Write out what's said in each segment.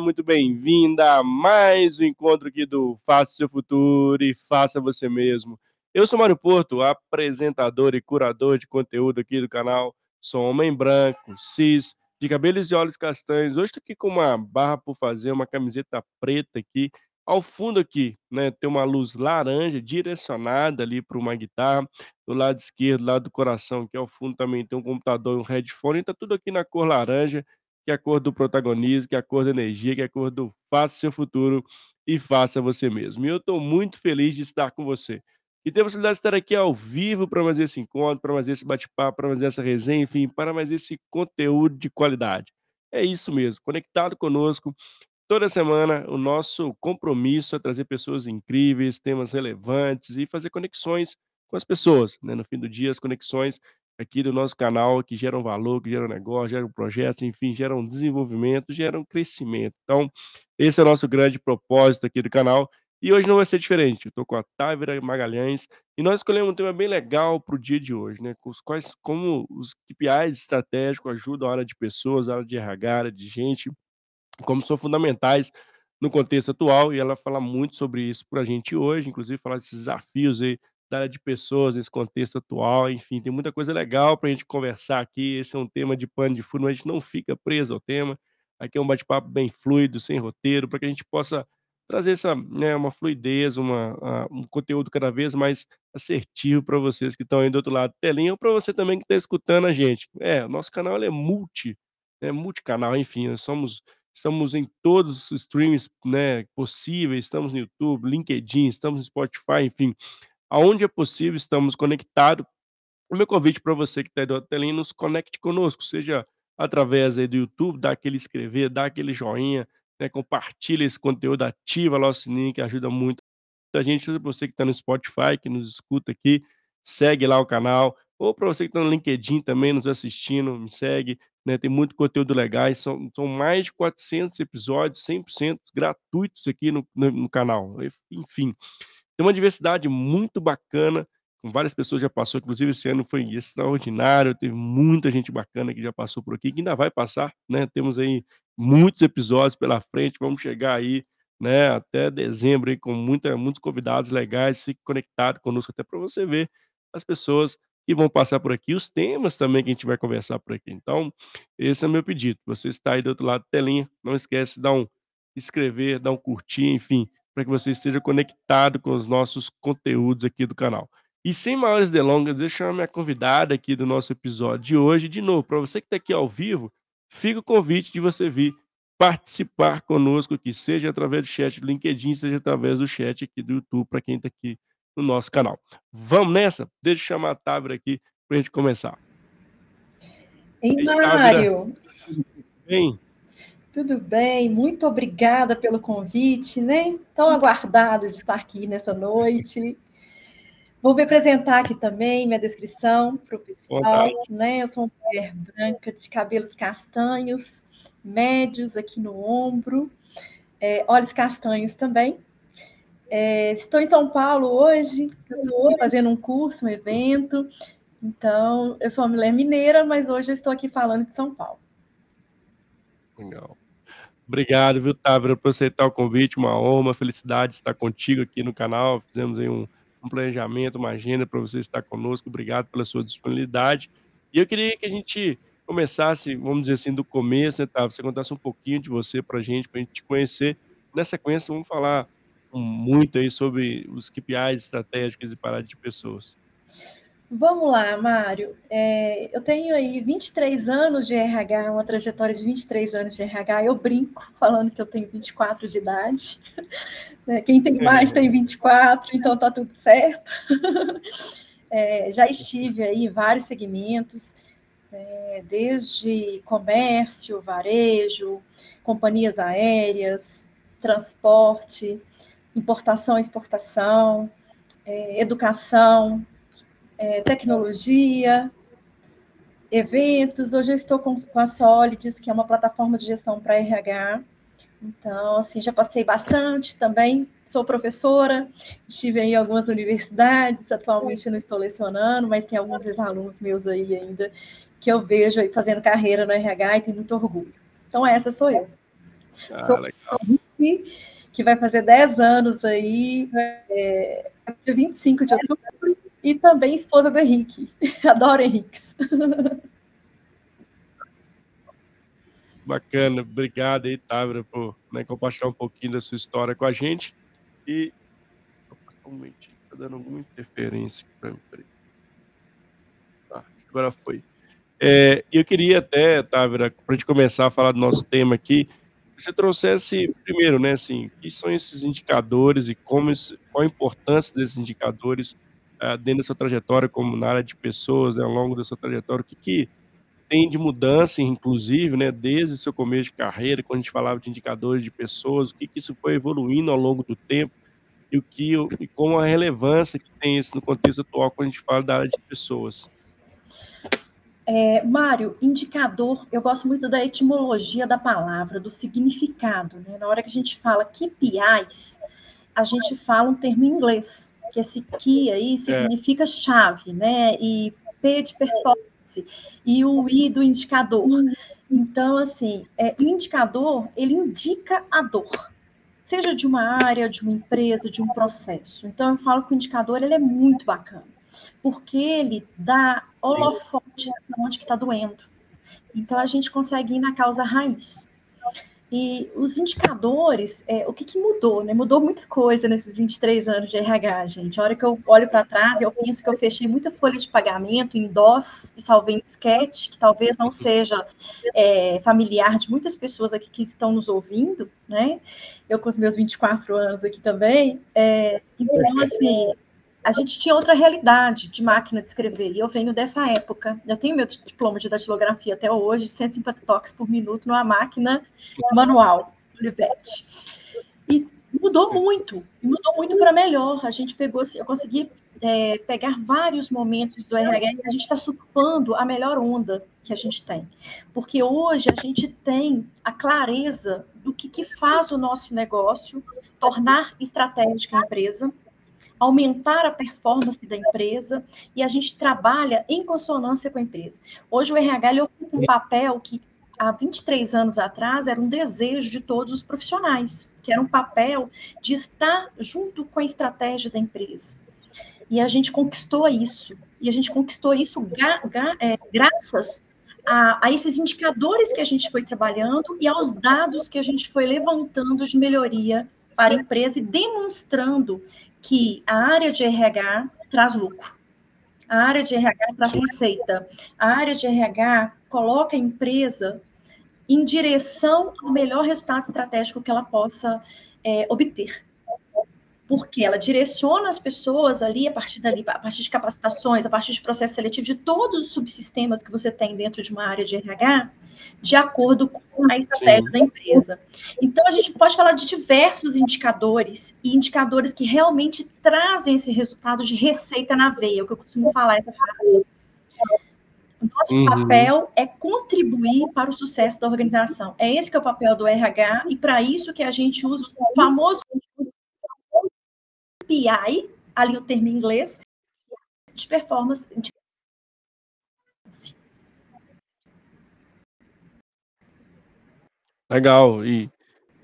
muito bem-vinda a mais um encontro aqui do Faça Seu Futuro e Faça Você Mesmo. Eu sou Mário Porto, apresentador e curador de conteúdo aqui do canal. Sou homem branco, cis, de cabelos e olhos castanhos. Hoje estou aqui com uma barra por fazer, uma camiseta preta aqui. Ao fundo aqui, né, tem uma luz laranja direcionada ali para uma guitarra. Do lado esquerdo, do lado do coração, que ao fundo também tem um computador e um headphone. Está tudo aqui na cor laranja, que é a cor do protagonismo, que é a cor da energia, que é a cor do faça seu futuro e faça você mesmo. E eu estou muito feliz de estar com você e ter a possibilidade de estar aqui ao vivo para mais esse encontro, para mais esse bate-papo, para mais essa resenha, enfim, para mais esse conteúdo de qualidade. É isso mesmo, conectado conosco. Toda semana, o nosso compromisso é trazer pessoas incríveis, temas relevantes e fazer conexões com as pessoas. Né? No fim do dia, as conexões aqui do nosso canal que geram valor, que geram negócio, geram projetos, enfim, geram desenvolvimento, geram crescimento. Então, esse é o nosso grande propósito aqui do canal e hoje não vai ser diferente. Eu estou com a Távira Magalhães e nós escolhemos um tema bem legal para o dia de hoje, né? Com os quais, como os KPIs estratégicos ajudam a área de pessoas, a área de RH, a área de gente, como são fundamentais no contexto atual. E ela fala muito sobre isso para a gente hoje, inclusive falar desses desafios aí área de pessoas nesse contexto atual. Enfim, tem muita coisa legal para a gente conversar aqui. Esse é um tema de pano de fundo, a gente não fica preso ao tema. Aqui é um bate-papo bem fluido, sem roteiro, para que a gente possa trazer essa, né, uma fluidez, uma, um conteúdo cada vez mais assertivo para vocês que estão aí do outro lado da telinha, ou para você também que está escutando a gente. É, o nosso canal é multi, é multicanal, enfim, nós somos, estamos em todos os streams né, possíveis, estamos no YouTube, LinkedIn, estamos no Spotify, enfim, aonde é possível, estamos conectados. O meu convite para você que está aí do telinha, nos conecte conosco, seja através aí do YouTube, dá aquele inscrever, dá aquele joinha, né, compartilha esse conteúdo, ativa lá o sininho que ajuda muito a gente, você que está no Spotify, que nos escuta aqui, segue lá o canal, ou para você que está no LinkedIn também nos assistindo, me segue, né, tem muito conteúdo legal, são, são mais de 400 episódios 100% gratuitos aqui no, no, no canal, enfim, tem uma diversidade muito bacana, com várias pessoas já passou, inclusive esse ano foi extraordinário, teve muita gente bacana que já passou por aqui, que ainda vai passar, né? Temos aí muitos episódios pela frente, vamos chegar aí, né, até dezembro aí com muita, muitos convidados legais, fique conectado conosco até para você ver as pessoas que vão passar por aqui, os temas também que a gente vai conversar por aqui. Então, esse é o meu pedido. Você está aí do outro lado da telinha, não esquece de dar um inscrever, dar um curtir, enfim, para que você esteja conectado com os nossos conteúdos aqui do canal. E sem maiores delongas, deixa eu chamar minha convidada aqui do nosso episódio de hoje. De novo, para você que está aqui ao vivo, fica o convite de você vir participar conosco aqui, seja através do chat do LinkedIn, seja através do chat aqui do YouTube, para quem está aqui no nosso canal. Vamos nessa? Deixa eu chamar a Tábira aqui para a gente começar. Ei, Mário! Bem? Tudo bem, muito obrigada pelo convite, né? Tão aguardado de estar aqui nessa noite. Vou me apresentar aqui também, minha descrição para o pessoal. Né? Eu sou uma mulher branca de cabelos castanhos, médios aqui no ombro, é, olhos castanhos também. É, estou em São Paulo hoje, estou fazendo um curso, um evento. Então, eu sou uma mulher mineira, mas hoje eu estou aqui falando de São Paulo. Legal. Obrigado, viu, Távora, por aceitar o convite. Uma honra, uma felicidade estar contigo aqui no canal. Fizemos aí um um planejamento, uma agenda para você estar conosco. Obrigado pela sua disponibilidade. E eu queria que a gente começasse, vamos dizer assim, do começo, né, tá? Você contasse um pouquinho de você para a gente, para a gente te conhecer. Na sequência, vamos falar muito aí sobre os KPIs estratégicos e parada de pessoas. Vamos lá, Mário. É, eu tenho aí 23 anos de RH, uma trajetória de 23 anos de RH. Eu brinco falando que eu tenho 24 de idade. Né? Quem tem mais tem 24, então tá tudo certo. É, já estive aí em vários segmentos, é, desde comércio, varejo, companhias aéreas, transporte, importação, exportação, é, educação, é, tecnologia, eventos. Hoje eu estou com, com a Solids, que é uma plataforma de gestão para RH. Então, assim, já passei bastante também. Sou professora, estive em algumas universidades, atualmente não estou lecionando, mas tem alguns ex-alunos meus aí ainda que eu vejo aí fazendo carreira no RH e tenho muito orgulho. Então, essa sou eu. Ah, Sou legal. sou que vai fazer 10 anos aí, eh, dia 25 de outubro, e também esposa do Henrique. Adoro Henriques. Bacana, obrigado aí, por, né, compartilhar um pouquinho da sua história com a gente. E um tá dando alguma interferência aqui pra mim. Tá, agora foi. Eh, eu queria até, Távora, pra gente começar a falar do nosso tema aqui, que você trouxesse primeiro, né, assim, que são esses indicadores e como esse qual a importância desses indicadores, ah, dentro da sua trajetória como na área de pessoas, né, ao longo da sua trajetória, o que que tem de mudança, inclusive, né, desde o seu começo de carreira, quando a gente falava de indicadores de pessoas, o que que isso foi evoluindo ao longo do tempo, e o que e como a relevância que tem isso no contexto atual, quando a gente fala da área de pessoas. Eh, Mário, indicador, eu gosto muito da etimologia da palavra, do significado, né, na hora que a gente fala KPIs, a gente fala um termo em inglês, que esse key aí É. significa chave, né, e P de performance, e o I do indicador. Então, assim, o indicador, ele indica a dor, seja de uma área, de uma empresa, de um processo. Então eu falo que o indicador, ele é muito bacana, porque ele dá holofote aonde que tá doendo. Então a gente consegue ir na causa raiz. E os indicadores, eh, o que que mudou, né, mudou muita coisa nesses 23 anos de RH, gente. A hora que eu olho pra trás, eu penso que eu fechei muita folha de pagamento em DOS e salvei em disquete, que talvez não seja, eh, familiar de muitas pessoas aqui que estão nos ouvindo, né, eu com os meus 24 anos aqui também, eh, então assim, a gente tinha outra realidade de máquina de escrever, e eu venho dessa época. Eu tenho meu diploma de datilografia até hoje, 150 toques por minuto numa máquina manual, Olivetti. E mudou muito, mudou muito pra melhor, a gente pegou eu consegui, eh, pegar vários momentos do RH e a gente tá surfando a melhor onda que a gente tem. Porque hoje a gente tem a clareza do que que faz o nosso negócio tornar estratégica a empresa, aumentar a performance da empresa, e a gente trabalha em consonância com a empresa. Hoje o RH, ele ocupa um papel que há 23 anos atrás era um desejo de todos os profissionais, que era um papel de estar junto com a estratégia da empresa. E a gente conquistou isso, e a gente conquistou isso gra gra eh, graças a a esses indicadores que a gente foi trabalhando e aos dados que a gente foi levantando de melhoria para a empresa e demonstrando que a área de RH traz lucro, a área de RH traz receita, a área de RH coloca a empresa em direção ao melhor resultado estratégico que ela possa, eh, obter. Porque ela direciona as pessoas ali, a partir dali, a partir de capacitações, a partir de processo seletivo, de todos os subsistemas que você tem dentro de uma área de RH, de acordo com a estratégia Sim. da empresa. Então a gente pode falar de diversos indicadores, e indicadores que realmente trazem esse resultado de receita na veia, o que eu costumo falar essa frase. O nosso Uhum. papel é contribuir para o sucesso da organização. É esse que é o papel do RH, e pra isso que a gente usa o famoso PI, ali o termo em inglês, de performance de Legal, e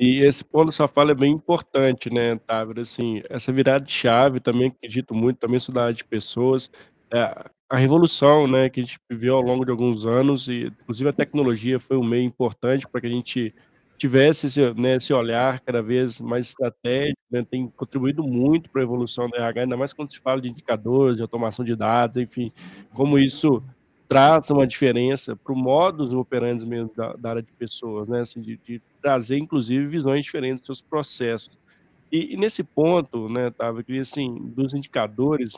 e esse ponto da fala é bem importante, né, Távora, assim, essa virada de chave também acredito muito, também área de pessoas, eh, a revolução, né, que a gente viveu ao longo de alguns anos e inclusive a tecnologia foi um meio importante pra que a gente tivesse esse, né, esse olhar cada vez mais estratégico, né, tem contribuído muito pra evolução do RH, ainda mais quando se fala de indicadores, de automação de dados, enfim, como isso traz uma diferença para o modus operandi mesmo da da área de pessoas, né, assim, de de trazer inclusive visões diferentes dos seus processos. E e nesse ponto, né, Távora, eu queria assim, dos indicadores,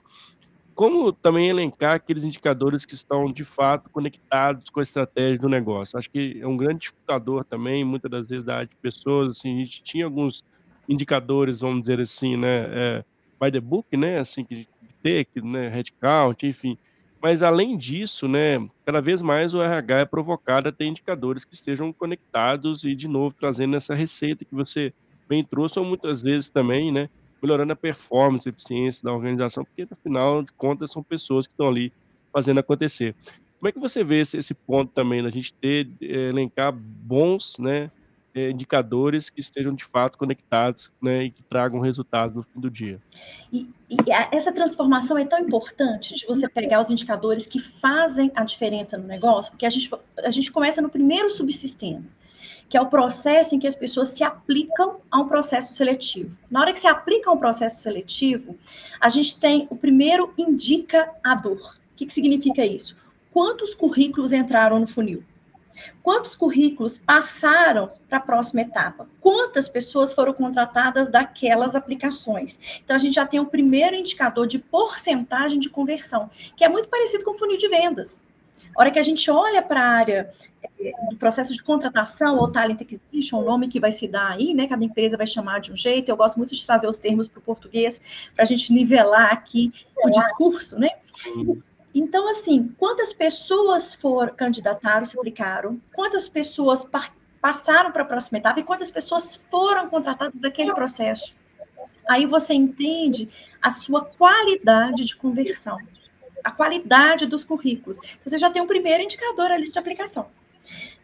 como também elencar aqueles indicadores que estão de fato conectados com a estratégia do negócio? Acho que é um grande dificultador também, muita das vezes da área de pessoas, assim, a gente tinha alguns indicadores, vamos dizer assim, né, eh, by the book, né, assim, que ter, que, né, headcount, enfim. Mas além disso, né, cada vez mais o RH é provocado a ter indicadores que estejam conectados e de novo trazendo essa receita que você bem trouxe ou muitas vezes também, né, melhorando a performance, a eficiência da organização, porque no final de contas são pessoas que estão ali fazendo acontecer. Como é que você vê esse esse ponto também da gente ter, eh, elencar bons, né eh, indicadores que estejam de fato conectados, né, e que tragam resultados no fim do dia. E, e a, essa transformação é tão importante de você pegar os indicadores que fazem a diferença no negócio, porque a gente, a gente começa no primeiro subsistema, que é o processo em que as pessoas se aplicam a um processo seletivo. Na hora que se aplica a um processo seletivo, a gente tem o primeiro indicador. O que, que significa isso? Quantos currículos entraram no funil? Quantos currículos passaram para a próxima etapa? Quantas pessoas foram contratadas daquelas aplicações? Então, a gente já tem o primeiro indicador de porcentagem de conversão, que é muito parecido com o funil de vendas. A hora que a gente olha para a área eh, do processo de contratação ou talent acquisition, o nome que vai se dar aí, né? Cada empresa vai chamar de um jeito. Eu gosto muito de trazer os termos para o português para a gente nivelar aqui o discurso, né? Então, assim, quantas pessoas foram candidataram, se aplicaram, quantas pessoas passaram para a próxima etapa e quantas pessoas foram contratadas daquele processo. Aí você entende a sua qualidade de conversão, a qualidade dos currículos. Então, você já tem um primeiro indicador ali de aplicação.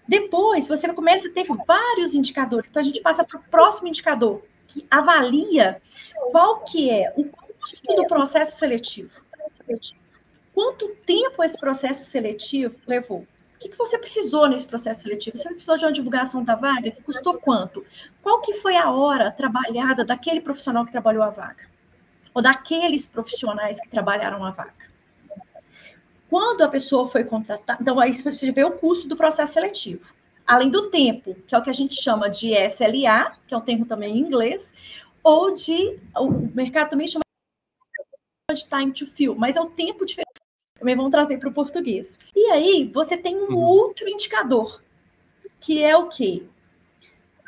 Depois, você começa a ter vários indicadores. Então, a gente passa para o próximo indicador, que avalia qual que é o custo do processo seletivo quanto tempo esse processo seletivo levou? O que, que você precisou nesse processo seletivo? Você precisou de uma divulgação da vaga? Que custou quanto? Qual que foi a hora trabalhada daquele profissional que trabalhou a vaga? Ou daqueles profissionais que trabalharam a vaga? Quando a pessoa foi contratada, então aí você vê o custo do processo seletivo. Além do tempo, que é o que a gente chama de SLA, que é um termo também em inglês, ou de, o mercado também chama de time to fill, mas é o tempo de também vamos trazer para o português. E aí, você tem um uhum. outro indicador, que é o quê?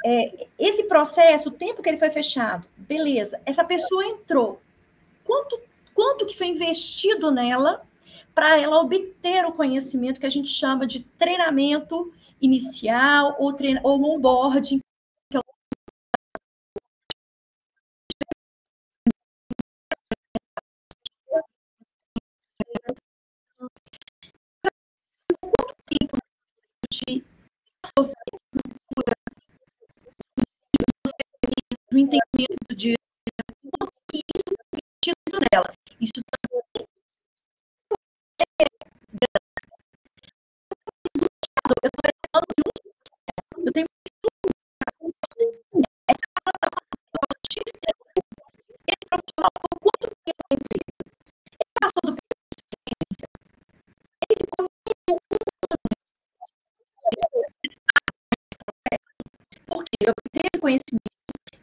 É, esse processo, o tempo que ele foi fechado, beleza, essa pessoa entrou. Quanto, quanto que foi investido nela para ela obter o conhecimento que a gente chama de treinamento inicial ou, treina, ou onboarding, de do entendimento de que isso foi nela. Isso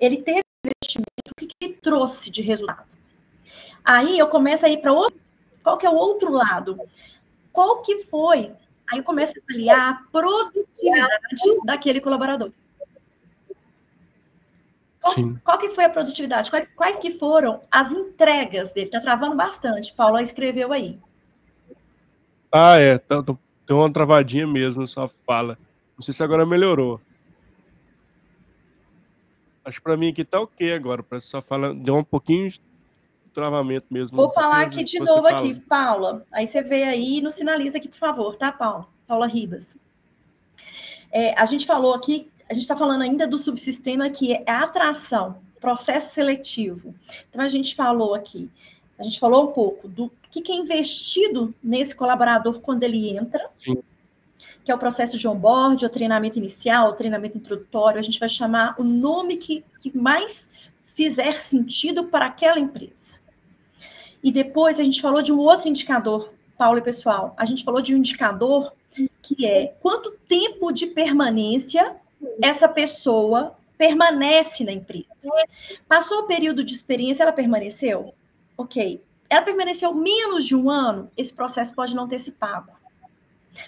ele teve investimento, o que, que ele trouxe de resultado? Aí eu começo a ir para outro. Qual que é o outro lado? Qual que foi? Aí eu começo a avaliar a produtividade daquele colaborador. Qual, qual, que foi a produtividade? Quais, quais, que foram as entregas dele? Tá travando bastante. Paula escreveu aí. Ah, é. Tá, tem uma travadinha mesmo na sua fala. Não sei se agora melhorou. Acho que para mim aqui tá ok agora. Para só falar, deu um pouquinho de travamento mesmo. Vou falar aqui de novo fala. aqui, Paula. Aí você vê aí e nos sinaliza aqui, por favor, tá, Paula? Paula Ribas. É, a gente falou aqui, a gente está falando ainda do subsistema que é a atração, processo seletivo. Então a gente falou aqui, a gente falou um pouco do que, que é investido nesse colaborador quando ele entra. Sim que é o processo de onboard, o treinamento inicial, o treinamento introdutório, a gente vai chamar o nome que, que mais fizer sentido para aquela empresa. E depois a gente falou de um outro indicador, Paulo e pessoal. A gente falou de um indicador que é quanto tempo de permanência essa pessoa permanece na empresa. Passou o período de experiência, ela permaneceu? Ok. Ela permaneceu menos de um ano, esse processo pode não ter se pago.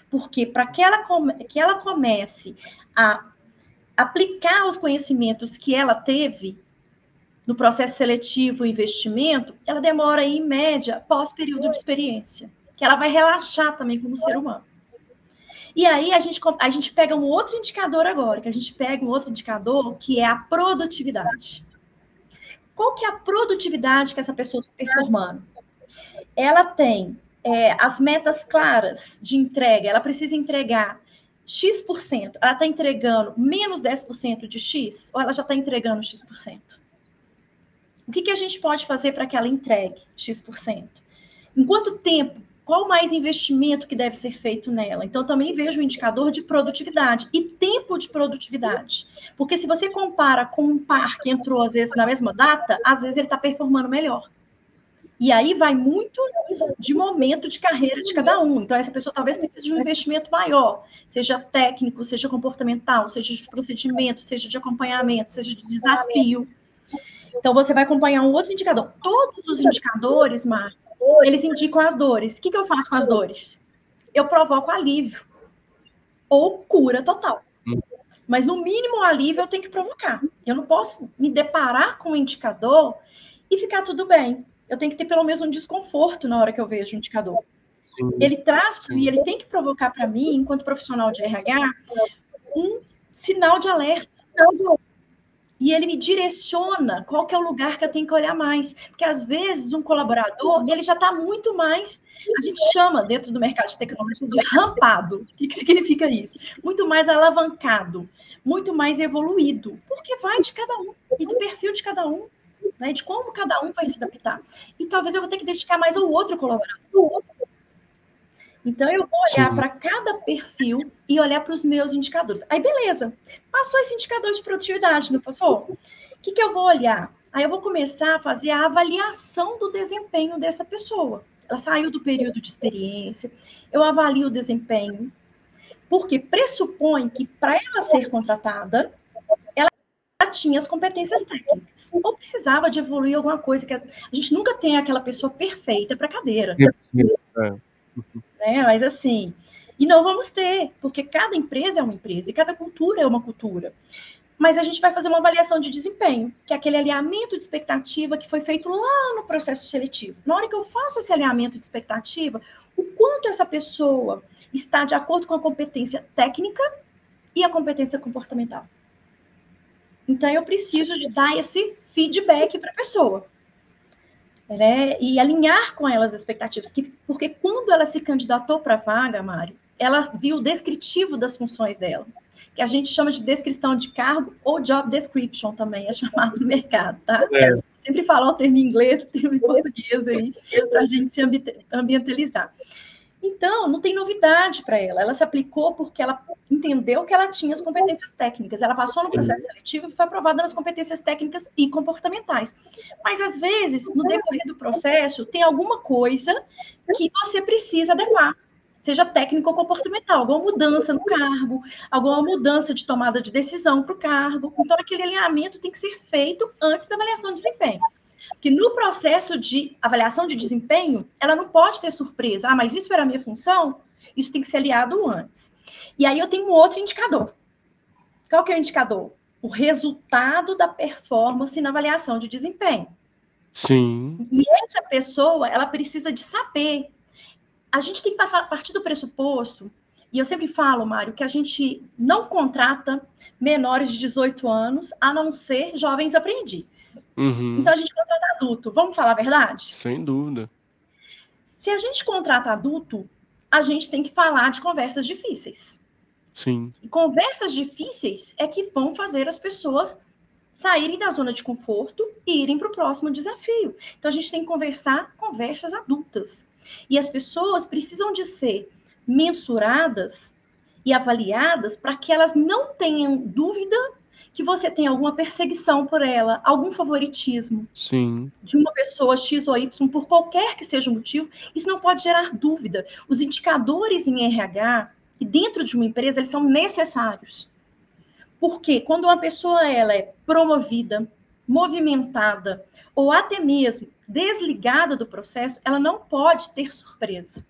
Porque para que ela, que ela comece a aplicar os conhecimentos que ela teve no processo seletivo e investimento, ela demora em média pós período de experiência, que ela vai relaxar também como ser humano. E aí a gente, a gente pega um outro indicador agora, que a gente pega um outro indicador que é a produtividade. Qual que é a produtividade que essa pessoa está performando? Ela tem é, as metas claras de entrega, ela precisa entregar X%, ela está entregando menos 10% de X ou ela já está entregando X%? O que, que a gente pode fazer para que ela entregue X%? Em quanto tempo? Qual mais investimento que deve ser feito nela? Então, também vejo o indicador de produtividade e tempo de produtividade. Porque se você compara com um par que entrou, às vezes, na mesma data, às vezes ele está performando melhor. E aí vai muito de momento de carreira de cada um. Então, essa pessoa talvez precise de um investimento maior, seja técnico, seja comportamental, seja de procedimento, seja de acompanhamento, seja de desafio. Então, você vai acompanhar um outro indicador. Todos os indicadores, Marco, eles indicam as dores. O que, que eu faço com as dores? Eu provoco alívio ou cura total. Mas, no mínimo, alívio eu tenho que provocar. Eu não posso me deparar com um indicador e ficar tudo bem eu tenho que ter pelo menos um desconforto na hora que eu vejo o indicador. Sim, ele traz para mim, ele tem que provocar para mim, enquanto profissional de RH, um sinal de alerta. E ele me direciona qual que é o lugar que eu tenho que olhar mais. Porque às vezes um colaborador, ele já está muito mais, a gente chama dentro do mercado de tecnologia de rampado. O que, que significa isso? Muito mais alavancado, muito mais evoluído. Porque vai de cada um e do perfil de cada um né, de como cada um vai se adaptar. E talvez eu vou ter que dedicar mais ao outro colaborador. Então, eu vou olhar para cada perfil e olhar para os meus indicadores. Aí, beleza. Passou esse indicador de produtividade, não passou? O que, que eu vou olhar? Aí, eu vou começar a fazer a avaliação do desempenho dessa pessoa. Ela saiu do período de experiência, eu avalio o desempenho, porque pressupõe que para ela ser contratada, tinha as competências técnicas, ou precisava de evoluir alguma coisa, que a gente nunca tem aquela pessoa perfeita para cadeira. É. Né? Mas assim, e não vamos ter, porque cada empresa é uma empresa e cada cultura é uma cultura. Mas a gente vai fazer uma avaliação de desempenho, que é aquele alinhamento de expectativa que foi feito lá no processo seletivo. Na hora que eu faço esse alinhamento de expectativa, o quanto essa pessoa está de acordo com a competência técnica e a competência comportamental. Então, eu preciso de dar esse feedback para a pessoa. Né? E alinhar com elas as expectativas. Que, porque quando ela se candidatou para a vaga, Mário, ela viu o descritivo das funções dela, que a gente chama de descrição de cargo ou job description também, é chamado no mercado, tá? É. Sempre falar o termo em inglês, o termo em português aí, para a gente se ambientalizar. Então, não tem novidade para ela. Ela se aplicou porque ela entendeu que ela tinha as competências técnicas. Ela passou no processo seletivo e foi aprovada nas competências técnicas e comportamentais. Mas, às vezes, no decorrer do processo, tem alguma coisa que você precisa adequar. Seja técnico ou comportamental, alguma mudança no cargo, alguma mudança de tomada de decisão para o cargo. Então, aquele alinhamento tem que ser feito antes da avaliação de desempenho que no processo de avaliação de desempenho, ela não pode ter surpresa. Ah, mas isso era a minha função? Isso tem que ser aliado antes. E aí eu tenho um outro indicador. Qual que é o indicador? O resultado da performance na avaliação de desempenho. Sim. E essa pessoa, ela precisa de saber. A gente tem que passar a partir do pressuposto e eu sempre falo, Mário, que a gente não contrata menores de 18 anos, a não ser jovens aprendizes. Uhum. Então a gente contrata adulto. Vamos falar a verdade? Sem dúvida. Se a gente contrata adulto, a gente tem que falar de conversas difíceis. Sim. E conversas difíceis é que vão fazer as pessoas saírem da zona de conforto e irem para o próximo desafio. Então a gente tem que conversar conversas adultas. E as pessoas precisam de ser mensuradas e avaliadas para que elas não tenham dúvida que você tem alguma perseguição por ela, algum favoritismo Sim. de uma pessoa X ou Y, por qualquer que seja o motivo, isso não pode gerar dúvida. Os indicadores em RH e dentro de uma empresa, eles são necessários. Porque quando uma pessoa ela é promovida, movimentada ou até mesmo desligada do processo, ela não pode ter surpresa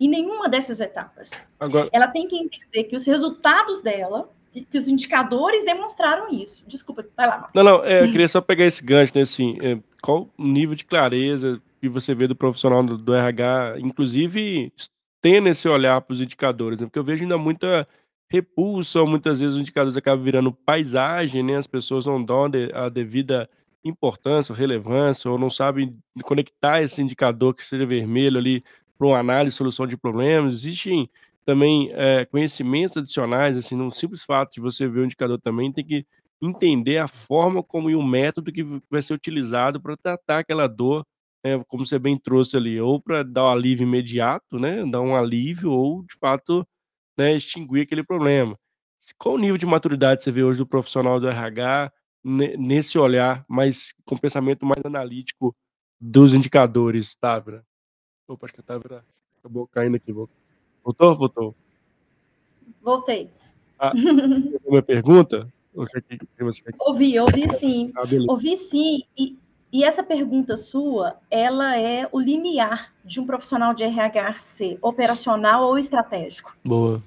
em nenhuma dessas etapas. Agora... Ela tem que entender que os resultados dela, que os indicadores demonstraram isso. Desculpa, vai lá. Não, não, é, eu queria só pegar esse gancho, né, assim, é, qual o nível de clareza que você vê do profissional do, do RH, inclusive tendo esse olhar para os indicadores, né, porque eu vejo ainda muita repulsa, muitas vezes os indicadores acabam virando paisagem, né, as pessoas não dão a devida importância, relevância, ou não sabem conectar esse indicador que seja vermelho ali para uma análise solução de problemas. Existem também é, conhecimentos adicionais, assim, no simples fato de você ver o indicador também, tem que entender a forma como e o método que vai ser utilizado para tratar aquela dor, né, como você bem trouxe ali, ou para dar um alívio imediato, né, dar um alívio, ou de fato, né, extinguir aquele problema. Qual o nível de maturidade você vê hoje do profissional do RH nesse olhar mais com pensamento mais analítico dos indicadores, Távora? Opa, acho que a Távora acabou caindo aqui. Voltou? Voltou. Voltei. Ah, uma pergunta? Ouvi, ouvi sim. Ah, ouvi sim. E, e essa pergunta sua, ela é o limiar de um profissional de RH ser operacional ou estratégico. Boa.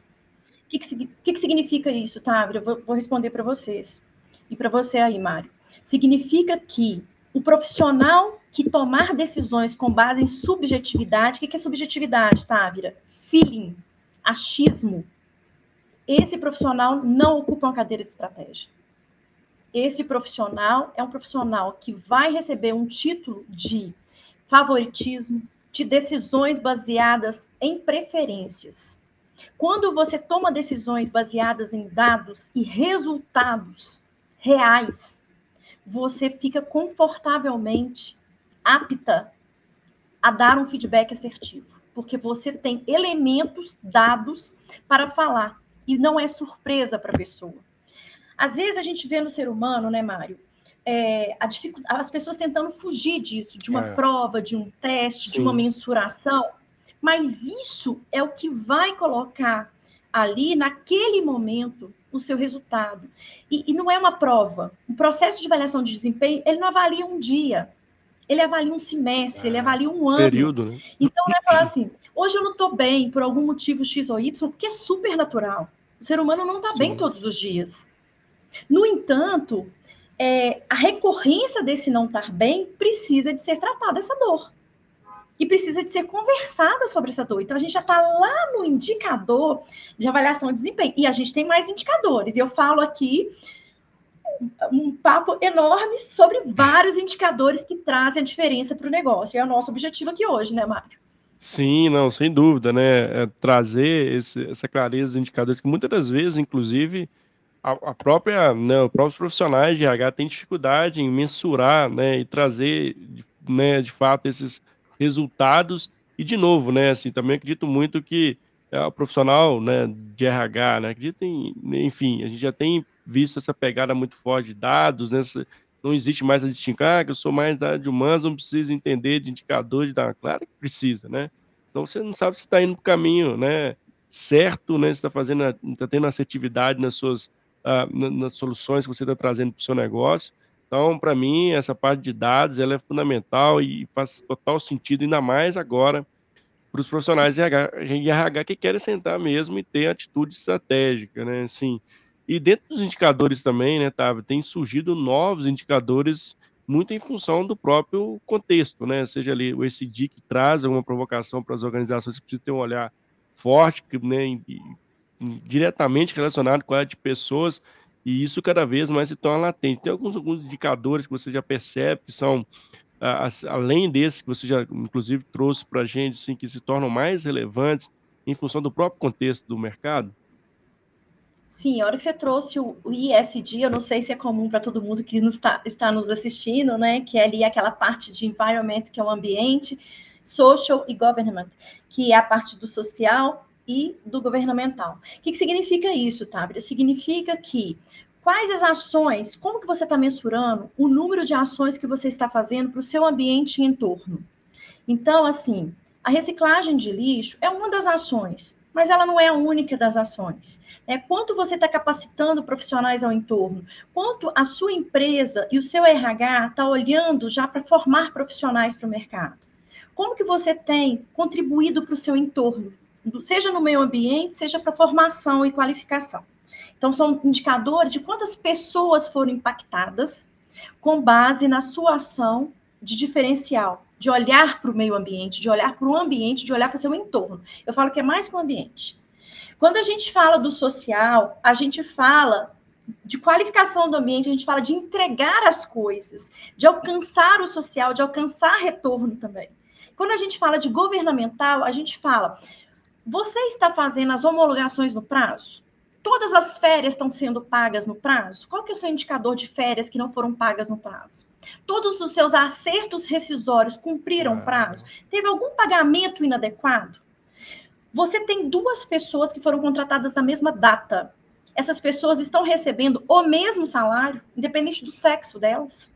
O que, que, que, que significa isso, Távora? Eu vou, vou responder para vocês. E para você aí, Mário. Significa que o profissional que tomar decisões com base em subjetividade, o que é subjetividade, Távira? Feeling, achismo. Esse profissional não ocupa uma cadeira de estratégia. Esse profissional é um profissional que vai receber um título de favoritismo, de decisões baseadas em preferências. Quando você toma decisões baseadas em dados e resultados reais, você fica confortavelmente apta a dar um feedback assertivo, porque você tem elementos, dados para falar e não é surpresa para a pessoa. Às vezes a gente vê no ser humano, né, Mário, é, as pessoas tentando fugir disso, de uma é. prova, de um teste, Sim. de uma mensuração, mas isso é o que vai colocar ali, naquele momento, o seu resultado. E, e, não é uma prova. O processo de avaliação de desempenho, ele não avalia um dia. Ele avalia um semestre, ele ah, avalia um ano. Período, né? Então, não é falar assim, hoje eu não estou bem por algum motivo X ou Y, porque é super natural. O ser humano não está bem todos os dias. No entanto, é, a recorrência desse não estar bem precisa de ser tratada essa dor e precisa de ser conversada sobre essa dor. Então, a gente já está lá no indicador de avaliação de desempenho. E a gente tem mais indicadores. E eu falo aqui um papo enorme sobre vários indicadores que trazem a diferença para o negócio. É o nosso objetivo aqui hoje, né, Mário? Sim, não, sem dúvida, né? É trazer esse, essa clareza dos indicadores, que muitas das vezes, inclusive, a, a própria, né, os próprios profissionais de RH têm dificuldade em mensurar né, e trazer, né, de fato, esses resultados. E, de novo, né, assim, também acredito muito que é, o profissional né, de RH, né, acredito em, enfim, a gente já tem visto essa pegada muito forte de dados, né, não existe mais a distinção, ah, que eu sou mais da área de humanos, não preciso entender de indicadores de dar. Claro que precisa, né? Então você não sabe se está indo para o caminho né, certo, né? Se está fazendo, está tendo assertividade nas suas uh, nas soluções que você está trazendo para o seu negócio. Então, para mim, essa parte de dados ela é fundamental e faz total sentido, ainda mais agora para os profissionais de RH, que querem sentar mesmo e ter atitude estratégica, né? Assim, e dentro dos indicadores também, né, Tava, tem surgido novos indicadores muito em função do próprio contexto, né? Seja ali o ECD que traz alguma provocação para as organizações que precisam ter um olhar forte, né, diretamente relacionado com a de pessoas e isso cada vez mais se torna latente. Tem alguns, alguns indicadores que você já percebe que são, além desses que você já, inclusive, trouxe para a gente, assim, que se tornam mais relevantes em função do próprio contexto do mercado? Sim, a hora que você trouxe o, ISD, eu não sei se é comum para todo mundo que nos tá, está nos assistindo, né? Que é ali aquela parte de environment, que é o ambiente, social e government, que é a parte do social e do governamental. O que, que significa isso, Tábria? Significa que quais as ações, como que você está mensurando o número de ações que você está fazendo para o seu ambiente e entorno. Então, assim, a reciclagem de lixo é uma das ações, mas ela não é a única das ações. É quanto você está capacitando profissionais ao entorno, quanto a sua empresa e o seu RH está olhando já para formar profissionais para o mercado. Como que você tem contribuído para o seu entorno, seja no meio ambiente, seja para formação e qualificação. Então, são indicadores de quantas pessoas foram impactadas com base na sua ação de diferencial, de olhar para o meio ambiente, de olhar para o ambiente, de olhar para o seu entorno. Eu falo que é mais que o ambiente. Quando a gente fala do social, a gente fala de qualificação do ambiente, a gente fala de entregar as coisas, de alcançar o social, de alcançar retorno também. Quando a gente fala de governamental, a gente fala Você está fazendo as homologações no prazo? Todas as férias estão sendo pagas no prazo? Qual que é o seu indicador de férias que não foram pagas no prazo? Todos os seus acertos rescisórios cumpriram o prazo? Teve algum pagamento inadequado? Você tem duas pessoas que foram contratadas na mesma data. Essas pessoas estão recebendo o mesmo salário, independente do sexo delas?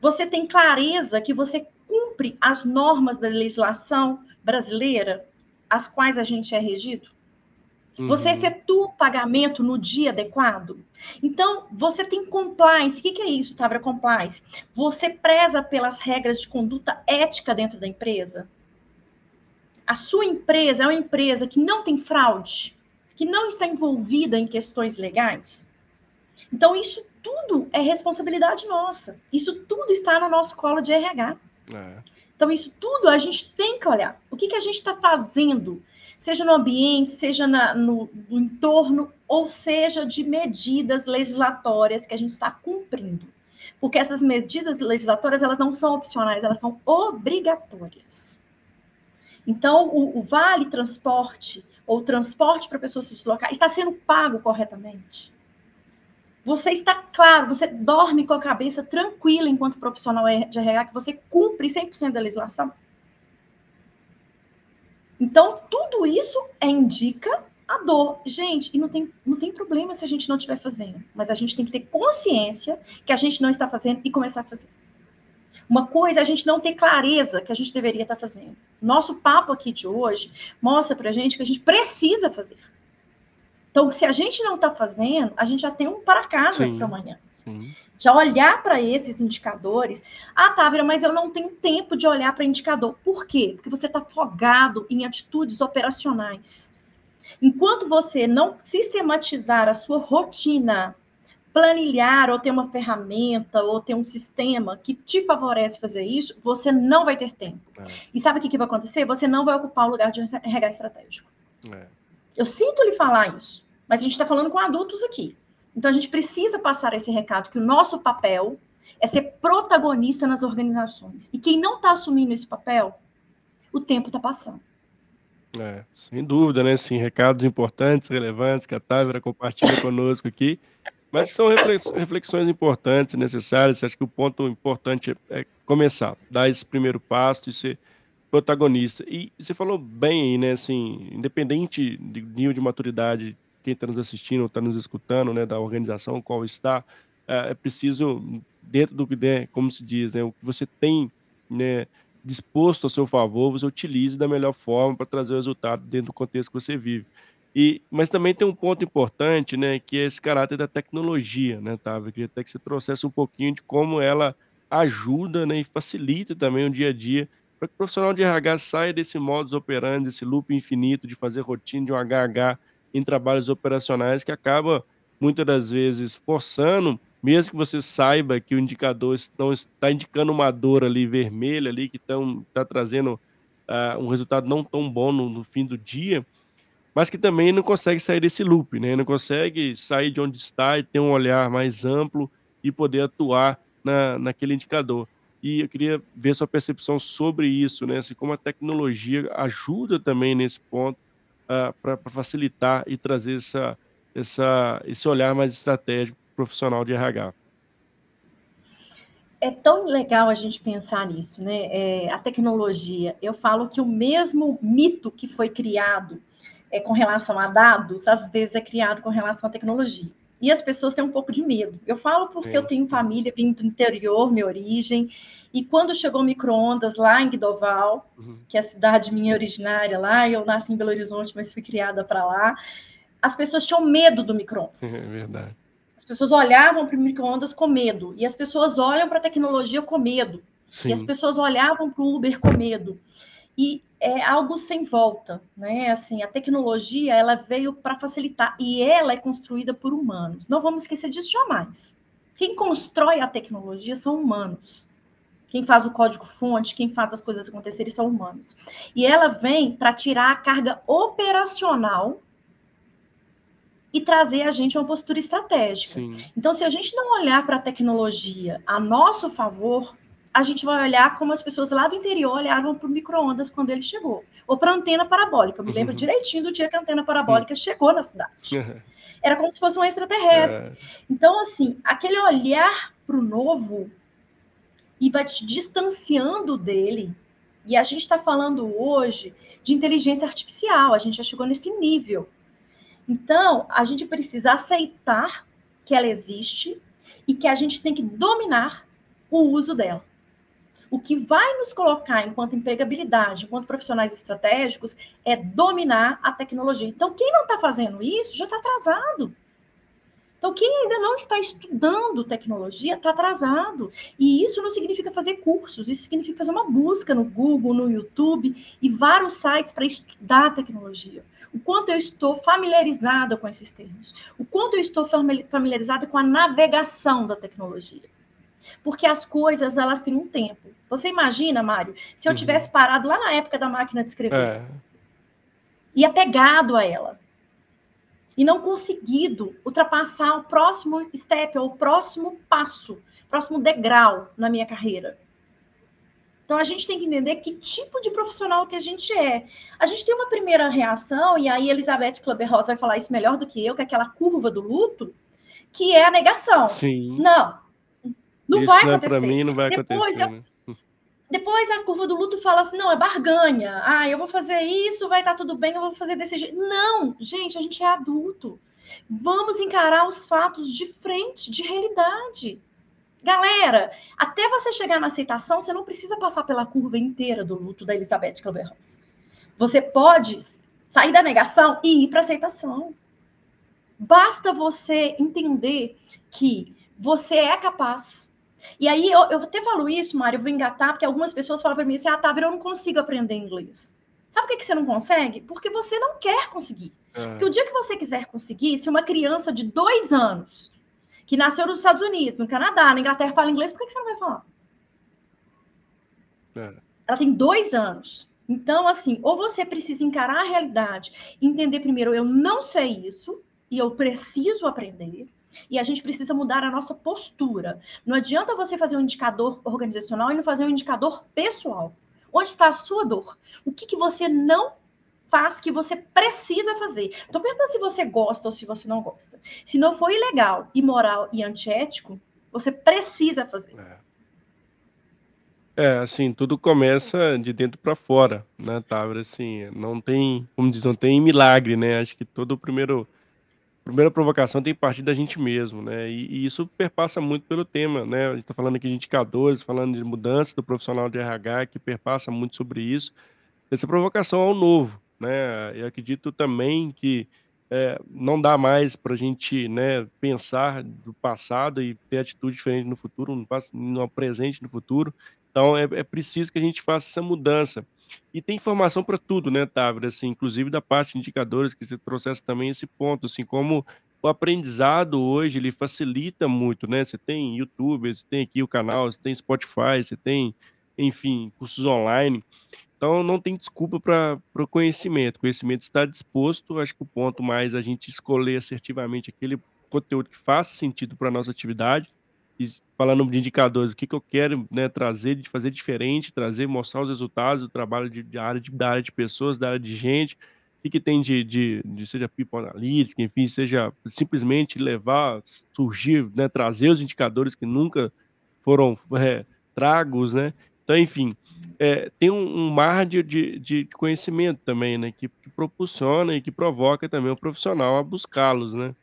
Você tem clareza que você cumpre as normas da legislação brasileira, às quais a gente é regido? Você uhum. efetua o pagamento no dia adequado? Então, você tem compliance. O que, que é isso, Tabra Compliance? Você preza pelas regras de conduta ética dentro da empresa? A sua empresa é uma empresa que não tem fraude, que não está envolvida em questões legais? Então, isso tudo é responsabilidade nossa. Isso tudo está no nosso colo de RH. É. Então, isso tudo a gente tem que olhar. O que, que a gente está fazendo? Seja no ambiente, seja na, no, no entorno, ou seja de medidas legislatórias que a gente está cumprindo. Porque essas medidas legislatórias, elas não são opcionais, elas são obrigatórias. Então, o, o vale transporte, ou transporte para pessoas se deslocar, está sendo pago corretamente. Você está claro, você dorme com a cabeça tranquila enquanto profissional de RH, que você cumpre 100% da legislação? Então, tudo isso é, indica a dor. Gente, e não tem, não tem problema se a gente não estiver fazendo, mas a gente tem que ter consciência que a gente não está fazendo e começar a fazer. Uma coisa é a gente não ter clareza que a gente deveria estar fazendo. Nosso papo aqui de hoje mostra para a gente que a gente precisa fazer. Então, se a gente não está fazendo, a gente já tem um para casa para amanhã. Sim. Já olhar para esses indicadores. Ah, Távira, mas eu não tenho tempo de olhar para indicador. Por quê? Porque você está fogado em atitudes operacionais. Enquanto você não sistematizar a sua rotina, planilhar ou ter uma ferramenta ou ter um sistema que te favorece fazer isso, você não vai ter tempo. É. E sabe o que, que vai acontecer? Você não vai ocupar o lugar de RH estratégico. É. Eu sinto lhe falar isso. Mas a gente está falando com adultos aqui. Então a gente precisa passar esse recado que o nosso papel é ser protagonista nas organizações. E quem não está assumindo esse papel, o tempo está passando. É, sem dúvida, né? Sim, recados importantes, relevantes, que a Távira compartilha conosco aqui. Mas são reflexões importantes, necessárias. Acho que o ponto importante é começar, dar esse primeiro passo e ser protagonista. E você falou bem aí, né? Assim, independente do nível de maturidade quem está nos assistindo, está nos escutando, né, da organização qual está, é, é preciso, dentro do que, né, como se diz, né, o que você tem né, disposto a seu favor, você utilize da melhor forma para trazer o resultado dentro do contexto que você vive. E, mas também tem um ponto importante, né, que é esse caráter da tecnologia, né, Tava? Eu queria até que você trouxesse um pouquinho de como ela ajuda né, e facilita também o dia a dia para que o profissional de RH saia desse modus operandi, desse loop infinito de fazer rotina de um HH em trabalhos operacionais que acaba muitas das vezes forçando, mesmo que você saiba que o indicador está indicando uma dor ali vermelha ali que está trazendo uh, um resultado não tão bom no, no, fim do dia, mas que também não consegue sair desse loop, né? Não consegue sair de onde está e ter um olhar mais amplo e poder atuar na, naquele indicador. E eu queria ver sua percepção sobre isso, né? Assim, como a tecnologia ajuda também nesse ponto uh, ah, para facilitar e trazer essa, essa, esse olhar mais estratégico profissional de RH. É tão legal a gente pensar nisso, né? É, a tecnologia. Eu falo que o mesmo mito que foi criado é, com relação a dados, às vezes é criado com relação à tecnologia. E as pessoas têm um pouco de medo. Eu falo porque Sim. eu tenho família vindo do interior, minha origem, e quando chegou o micro-ondas lá em Guidoval, uhum. que é a cidade minha originária lá, eu nasci em Belo Horizonte, mas fui criada para lá, as pessoas tinham medo do micro-ondas. É verdade. As pessoas olhavam para o micro-ondas com medo, e as pessoas olham para a tecnologia com medo. Sim. E as pessoas olhavam para o Uber com medo. E é algo sem volta, né? Assim, a tecnologia ela veio para facilitar e ela é construída por humanos. Não vamos esquecer disso jamais. Quem constrói a tecnologia são humanos. Quem faz o código-fonte, quem faz as coisas acontecerem são humanos. E ela vem para tirar a carga operacional e trazer a gente uma postura estratégica. Sim. Então, se a gente não olhar para a tecnologia a nosso favor, a gente vai olhar como as pessoas lá do interior olhavam para o micro-ondas quando ele chegou. Ou para a antena parabólica. Eu me lembro uhum. direitinho do dia que a antena parabólica uhum. chegou na cidade. Uhum. Era como se fosse um extraterrestre. É. Então, assim, aquele olhar para o novo e vai te distanciando dele. E a gente está falando hoje de inteligência artificial, a gente já chegou nesse nível. Então, a gente precisa aceitar que ela existe e que a gente tem que dominar o uso dela. O que vai nos colocar enquanto empregabilidade, enquanto profissionais estratégicos, é dominar a tecnologia. Então, quem não está fazendo isso já está atrasado. Então, quem ainda não está estudando tecnologia está atrasado. E isso não significa fazer cursos, isso significa fazer uma busca no Google, no YouTube e vários sites para estudar tecnologia. O quanto eu estou familiarizada com esses termos, o quanto eu estou familiarizada com a navegação da tecnologia. Porque as coisas, elas têm um tempo. Você imagina, Mário, se eu uhum. tivesse parado lá na época da máquina de escrever é. e apegado a ela, e não conseguido ultrapassar o próximo step, ou o próximo passo, próximo degrau na minha carreira. Então a gente tem que entender que tipo de profissional que a gente é. A gente tem uma primeira reação, e aí Elizabeth Kluber-Ross vai falar isso melhor do que eu, que é aquela curva do luto, que é a negação. Sim. Não, não isso vai não é acontecer. Para mim não vai Depois acontecer. Eu, né? Depois a curva do luto fala assim: não, é barganha. Ah, eu vou fazer isso, vai estar tá tudo bem, eu vou fazer desse jeito. Não, gente, a gente é adulto. Vamos encarar os fatos de frente, de realidade. Galera, até você chegar na aceitação, você não precisa passar pela curva inteira do luto da Elizabeth Kleber-Ross. Você pode sair da negação e ir para aceitação. Basta você entender que você é capaz e aí, eu, eu até falo isso, Mário, eu vou engatar, porque algumas pessoas falam para mim assim, ah, tá, eu não consigo aprender inglês. Sabe por que, que você não consegue? Porque você não quer conseguir. É. Porque o dia que você quiser conseguir, se uma criança de dois anos, que nasceu nos Estados Unidos, no Canadá, na Inglaterra, fala inglês, por que, que você não vai falar? É. Ela tem dois anos. Então, assim, ou você precisa encarar a realidade, entender primeiro, eu não sei isso, e eu preciso aprender, e a gente precisa mudar a nossa postura. Não adianta você fazer um indicador organizacional e não fazer um indicador pessoal. Onde está a sua dor? O que, que você não faz que você precisa fazer? Estou perguntando se você gosta ou se você não gosta. Se não for ilegal, imoral e antiético, você precisa fazer. É. É, assim, tudo começa de dentro para fora, né, Távora? Assim, não tem, como diz, não tem milagre, né? Acho que todo o primeiro primeira provocação tem que partir da gente mesmo, né? E, e, isso perpassa muito pelo tema, né? A gente está falando aqui de indicadores, falando de mudança do profissional de RH, que perpassa muito sobre isso. Essa provocação ao novo, né? Eu acredito também que é, não dá mais para a gente né, pensar do passado e ter atitude diferente no futuro, no, no presente no futuro. Então é, é preciso que a gente faça essa mudança. E tem informação para tudo, né, Távora? Assim, inclusive da parte de indicadores, que você trouxesse também esse ponto, assim, como o aprendizado hoje, ele facilita muito, né? Você tem YouTube, você tem aqui o canal, você tem Spotify, você tem, enfim, cursos online. Então, não tem desculpa para o conhecimento. O conhecimento está disposto. Acho que o ponto mais é a gente escolher assertivamente aquele conteúdo que faça sentido para a nossa atividade falando de indicadores, o que, que eu quero né, trazer, de fazer diferente, trazer, mostrar os resultados do trabalho de, de área, de, da área de pessoas, da área de gente, o que, que tem de, de, de, seja people analytics, enfim, seja simplesmente levar, surgir, né, trazer os indicadores que nunca foram é, tragos, né? Então, enfim, é, tem um, um mar de, de, de, conhecimento também, né, que, que propulsiona e que provoca também o profissional a buscá-los, né?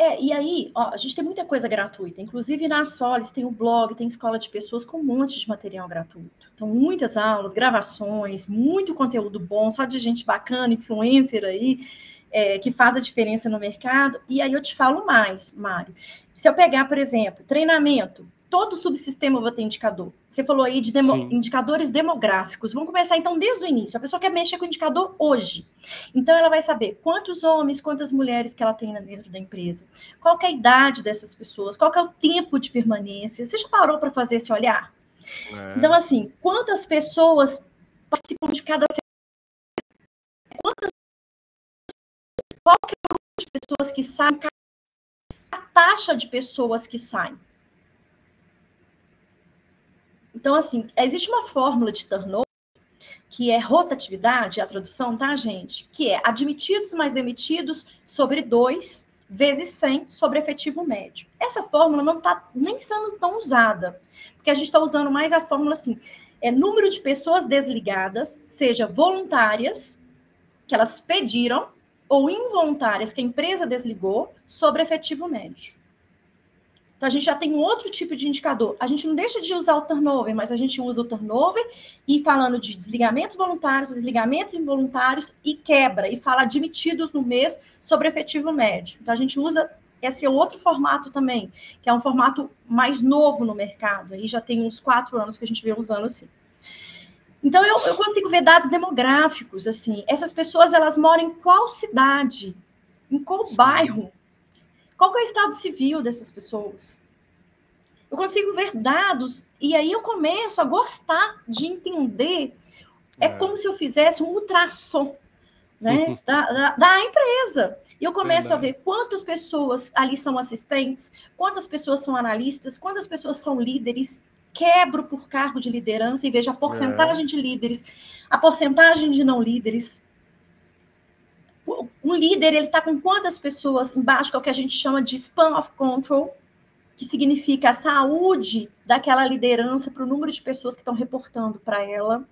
É, e aí, ó, a gente tem muita coisa gratuita. Inclusive na Solis tem o blog, tem escola de pessoas com um monte de material gratuito. Então, muitas aulas, gravações, muito conteúdo bom, só de gente bacana, influencer aí, é, que faz a diferença no mercado. E aí eu te falo mais, Mário. Se eu pegar, por exemplo, treinamento, todo subsistema vai ter indicador. Você falou aí de demo, indicadores demográficos. Vamos começar então desde o início. A pessoa quer mexer com o indicador hoje. Então ela vai saber quantos homens, quantas mulheres que ela tem dentro da empresa, qual é a idade dessas pessoas, qual é o tempo de permanência. Você já parou para fazer esse olhar? É. Então, assim, quantas pessoas participam de cada quantas qual é o número de pessoas que saem, a taxa de pessoas que saem. Então, assim, existe uma fórmula de turnover que é rotatividade, a tradução, tá, gente? Que é admitidos mais demitidos sobre 2 vezes 100 sobre efetivo médio. Essa fórmula não está nem sendo tão usada, porque a gente está usando mais a fórmula assim, é número de pessoas desligadas, seja voluntárias, que elas pediram, ou involuntárias, que a empresa desligou, sobre efetivo médio. Então, a gente já tem um outro tipo de indicador. A gente não deixa de usar o turnover, mas a gente usa o turnover e falando de desligamentos voluntários, desligamentos involuntários e quebra, e fala admitidos no mês sobre efetivo médio. Então, a gente usa esse é outro formato também, que é um formato mais novo no mercado. Aí já tem uns quatro anos que a gente vem usando assim. Então, eu, eu consigo ver dados demográficos, assim. Essas pessoas, elas moram em qual cidade? Em qual Sim. bairro? Qual é o estado civil dessas pessoas? Eu consigo ver dados e aí eu começo a gostar de entender. É, é. como se eu fizesse um ultrassom né, da, da, da, empresa. E eu começo Verdade. a ver quantas pessoas ali são assistentes, quantas pessoas são analistas, quantas pessoas são líderes. Quebro por cargo de liderança e vejo a porcentagem é. de líderes, a porcentagem de não líderes um líder ele está com quantas pessoas embaixo, que é o que a gente chama de span of control, que significa a saúde daquela liderança para o número de pessoas que estão reportando para ela.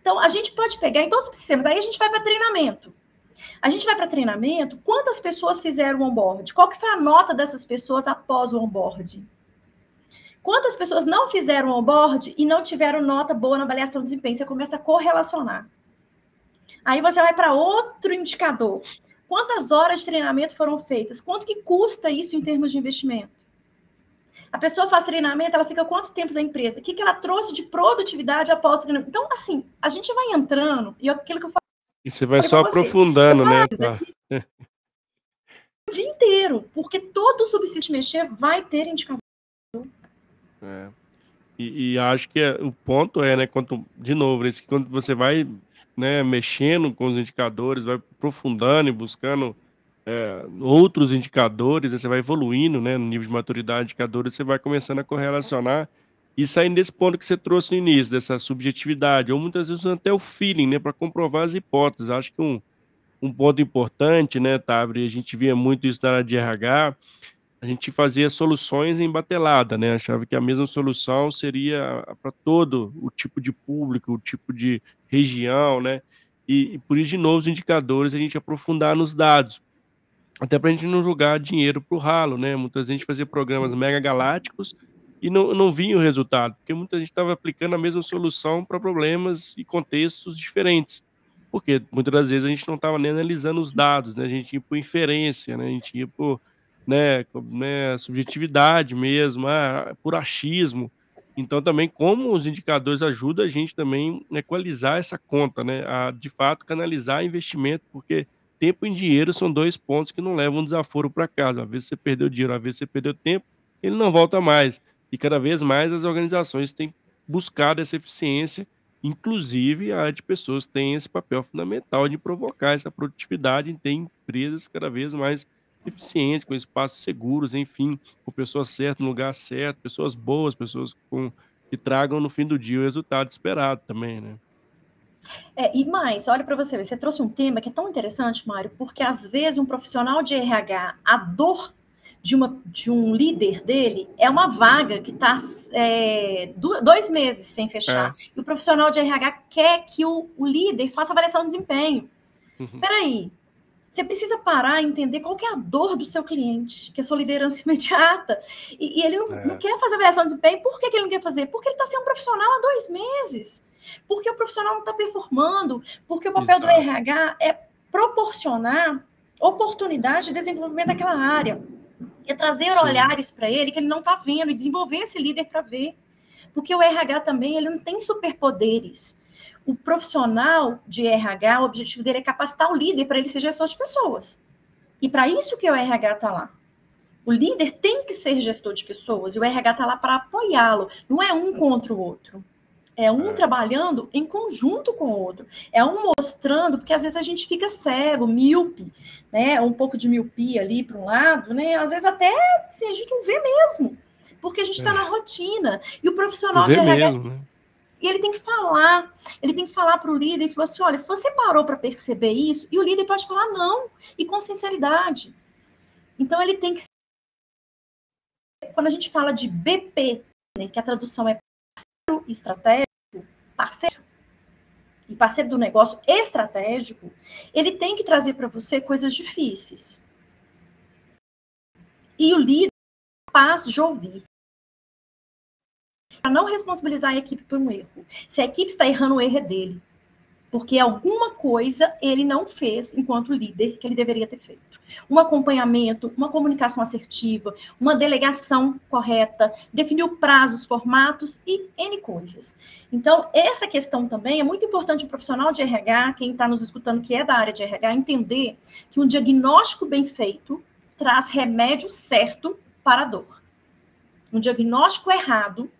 Então, a gente pode pegar em todos os sistemas, aí a gente vai para treinamento. A gente vai para treinamento, quantas pessoas fizeram o onboard? Qual que foi a nota dessas pessoas após o onboard? Quantas pessoas não fizeram o onboard e não tiveram nota boa na avaliação de desempenho? Você começa a correlacionar. Aí você vai para outro indicador. Quantas horas de treinamento foram feitas? Quanto que custa isso em termos de investimento? A pessoa faz treinamento, ela fica quanto tempo da empresa? O que, que ela trouxe de produtividade após o treinamento? Então, assim, a gente vai entrando, e aquilo que eu falo. E você vai só aprofundando, né? Tá. o dia inteiro, porque todo subsídio mexer vai ter indicador. É. E, e, acho que é, o ponto é, né, quanto, de novo, esse, quando você vai né, mexendo com os indicadores, vai aprofundando e buscando é, outros indicadores, né, você vai evoluindo né, no nível de maturidade de indicadores, você vai começando a correlacionar e saindo desse ponto que você trouxe no início, dessa subjetividade, ou muitas vezes até o feeling, né, para comprovar as hipóteses. Acho que um, um ponto importante, né, Tabri, a gente via muito isso na área de RH, a gente fazia soluções em batelada, né? Achava que a mesma solução seria para todo o tipo de público, o tipo de região, né? E, e, por isso, de novo, os indicadores a gente aprofundar nos dados, até para a gente não jogar dinheiro para o ralo, né? Muitas vezes a gente fazia programas mega galácticos e não, não vinha o resultado, porque muita gente estava aplicando a mesma solução para problemas e contextos diferentes. Porque muitas das vezes a gente não estava nem analisando os dados, né? A gente ia por inferência, né? A gente ia por né, né, subjetividade mesmo, ah, por achismo. Então, também, como os indicadores ajudam a gente também a equalizar essa conta, né, a de fato canalizar investimento, porque tempo e dinheiro são dois pontos que não levam um desaforo para casa. Às vezes você perdeu dinheiro, às vezes você perdeu tempo, ele não volta mais. E cada vez mais as organizações têm buscado essa eficiência, inclusive a área de pessoas tem esse papel fundamental de provocar essa produtividade em ter empresas cada vez mais eficientes, com espaços seguros, enfim, com pessoas certas no lugar certo, pessoas boas, pessoas com, que tragam no fim do dia o resultado esperado também, né? É, e mais, olha para você, você trouxe um tema que é tão interessante, Mário, porque às vezes um profissional de RH, a dor de, uma, de um líder dele é uma vaga que está é, dois meses sem fechar. É. E o profissional de RH quer que o, o líder faça avaliação de desempenho. Uhum. Peraí, você precisa parar e entender qual é a dor do seu cliente, que é a sua liderança imediata. E, e ele não, é. não, quer fazer avaliação de desempenho. Por que, que ele não quer fazer? Porque ele está sendo um profissional há dois meses. Porque o profissional não está performando. Porque o papel Exato. do RH é proporcionar oportunidade de desenvolvimento daquela área. É trazer Sim. olhares para ele que ele não está vendo e desenvolver esse líder para ver. Porque o RH também ele não tem superpoderes o profissional de RH, o objetivo dele é capacitar o líder para ele ser gestor de pessoas. E para isso que o RH está lá. O líder tem que ser gestor de pessoas e o RH está lá para apoiá-lo. Não é um contra o outro. É um é. trabalhando em conjunto com o outro. É um mostrando, porque às vezes a gente fica cego, míope, né? Um pouco de miopia ali para um lado, né? Às vezes até assim, a gente não vê mesmo, porque a gente está é. na rotina. E o profissional de RH. Mesmo, né? E ele tem que falar, ele tem que falar para o líder e falar assim: olha, você parou para perceber isso? E o líder pode falar não, e com sinceridade. Então ele tem que. Quando a gente fala de BP, né, que a tradução é parceiro estratégico, parceiro, e parceiro do negócio estratégico, ele tem que trazer para você coisas difíceis. E o líder é capaz de ouvir para não responsabilizar a equipe por um erro. Se a equipe está errando, o erro é dele. Porque alguma coisa ele não fez enquanto líder que ele deveria ter feito. Um acompanhamento, uma comunicação assertiva, uma delegação correta, definiu prazos, formatos e N coisas. Então, essa questão também é muito importante o profissional de RH, quem está nos escutando que é da área de RH, entender que um diagnóstico bem feito traz remédio certo para a dor. Um diagnóstico errado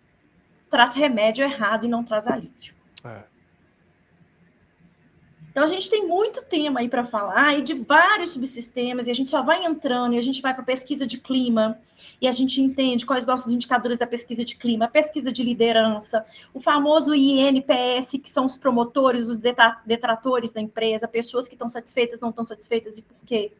traz remédio errado e não traz alívio. É. Então a gente tem muito tema aí para falar e de vários subsistemas e a gente só vai entrando e a gente vai para pesquisa de clima e a gente entende quais os nossos indicadores da pesquisa de clima, a pesquisa de liderança, o famoso INPS, que são os promotores, os detratores da empresa, pessoas que estão satisfeitas, não estão satisfeitas e por quê?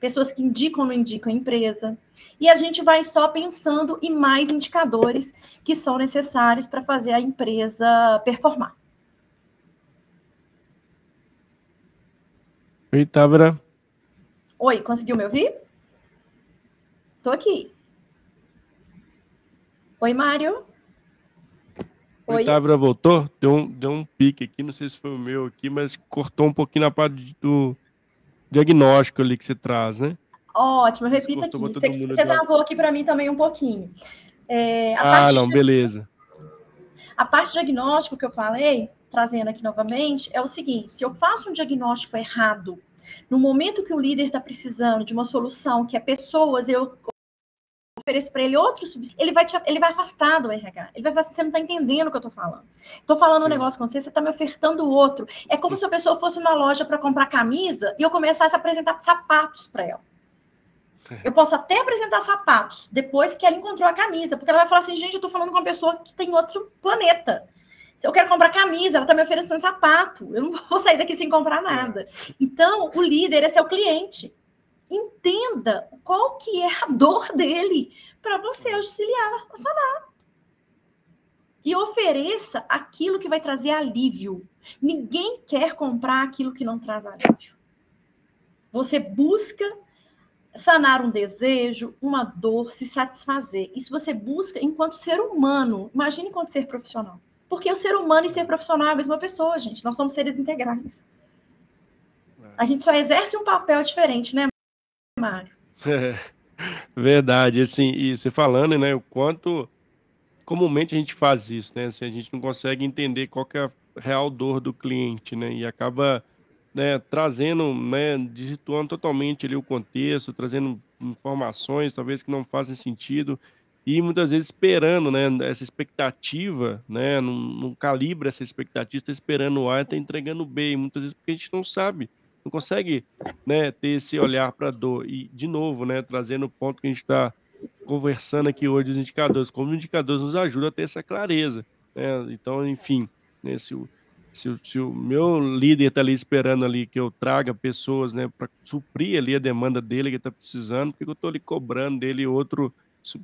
Pessoas que indicam ou não indicam a empresa. E a gente vai só pensando em mais indicadores que são necessários para fazer a empresa performar. Oi, Távora. Oi, conseguiu me ouvir? Estou aqui. Oi, Mário. Oi, Távora voltou? Deu um, deu um pique aqui, não sei se foi o meu aqui, mas cortou um pouquinho na parte do diagnóstico ali que você traz, né? Ótimo, repita aqui. Você, você travou aqui para mim também um pouquinho. É, ah, não, de... beleza. A parte diagnóstico que eu falei, trazendo aqui novamente, é o seguinte: se eu faço um diagnóstico errado, no momento que o líder está precisando de uma solução que é pessoas, eu ofereço para ele outro subsídio, ele vai, te, ele vai afastar do RH. Ele vai falar assim, você não está entendendo o que eu estou falando. Estou falando Sim. um negócio com você, você está me ofertando outro. É como Sim. se a pessoa fosse numa loja para comprar camisa e eu começasse a apresentar sapatos para ela. Eu posso até apresentar sapatos depois que ela encontrou a camisa, porque ela vai falar assim, gente, eu estou falando com uma pessoa que tem outro planeta. Se eu quero comprar camisa, ela está me oferecendo sapato. Eu não vou sair daqui sem comprar nada. Então, o líder é seu cliente. Entenda qual que é a dor dele para você auxiliar a sanar. E ofereça aquilo que vai trazer alívio. Ninguém quer comprar aquilo que não traz alívio. Você busca sanar um desejo, uma dor, se satisfazer. Isso você busca enquanto ser humano. Imagine enquanto ser profissional. Porque o ser humano e ser profissional é a mesma pessoa, gente. Nós somos seres integrais. É. A gente só exerce um papel diferente, né, Mário? É, verdade. Assim, e você falando, né, o quanto comumente a gente faz isso, né? Assim, a gente não consegue entender qual é a real dor do cliente, né? E acaba né, trazendo, né, desituando totalmente ali o contexto, trazendo informações talvez que não fazem sentido e muitas vezes esperando, né, essa expectativa, né, não, não calibra essa expectativa, está esperando o A e está entregando o B, e muitas vezes porque a gente não sabe, não consegue, né, ter esse olhar para a dor. E, de novo, né, trazendo o ponto que a gente está conversando aqui hoje, os indicadores, como os indicadores nos ajudam a ter essa clareza, né, então, enfim, né, se o se o, se o meu líder está ali esperando ali que eu traga pessoas, né, para suprir ali a demanda dele que está precisando, porque eu estou ali cobrando dele outro,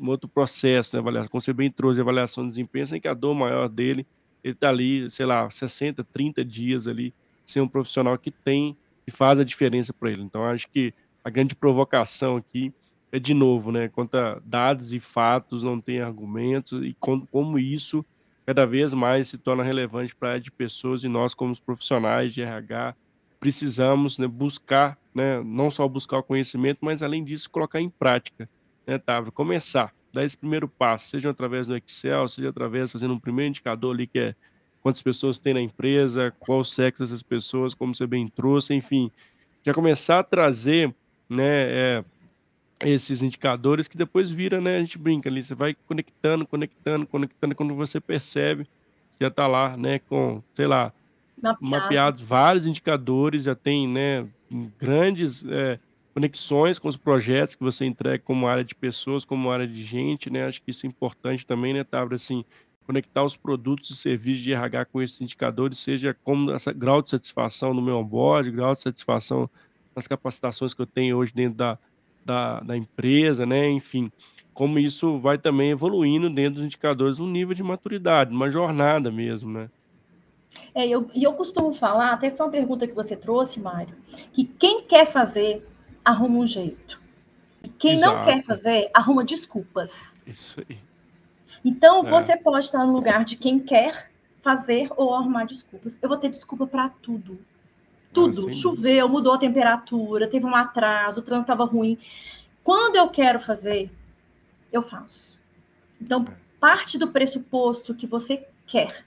outro processo, né, avaliação, como você bem trouxe, avaliação de desempenho, sem que a dor maior dele, ele está ali, sei lá, 60, 30 dias ali, sem um profissional que tem, que faz a diferença para ele. Então, acho que a grande provocação aqui é, de novo, né, quanto a dados e fatos, não tem argumentos, e como, isso cada vez mais se torna relevante para a de pessoas e nós, como profissionais de RH, precisamos né, buscar, né, não só buscar o conhecimento, mas além disso, colocar em prática, né, Távio? Começar, dar esse primeiro passo, seja através do Excel, seja através fazendo um primeiro indicador ali que é quantas pessoas tem na empresa, qual o sexo dessas pessoas, como você bem trouxe, enfim, já começar a trazer, né, é, esses indicadores que depois vira, né? A gente brinca ali, você vai conectando, conectando, conectando, quando você percebe, já está lá, né? Com, sei lá, Mapeado. mapeados vários indicadores, já tem, né? Grandes é, conexões com os projetos que você entrega como área de pessoas, como área de gente, né? Acho que isso é importante também, né, Tabra? Assim, conectar os produtos e serviços de RH com esses indicadores, seja como essa grau de satisfação no meu onboard, grau de satisfação nas capacitações que eu tenho hoje dentro da da da empresa, né, enfim, como isso vai também evoluindo dentro dos indicadores no nível de maturidade, uma jornada mesmo, né. É, eu e eu costumo falar, até foi uma pergunta que você trouxe, Mário, que quem quer fazer, arruma um jeito. E quem não quer Exato. fazer, arruma desculpas. Isso aí. Então, É. você pode estar no lugar de quem quer fazer ou arrumar desculpas. Eu vou ter desculpa para tudo. Ah, Tudo. dúvida. Choveu, mudou a temperatura, teve um atraso, o trânsito estava ruim. Quando eu quero fazer, eu faço. Então, É. parte do pressuposto que você quer.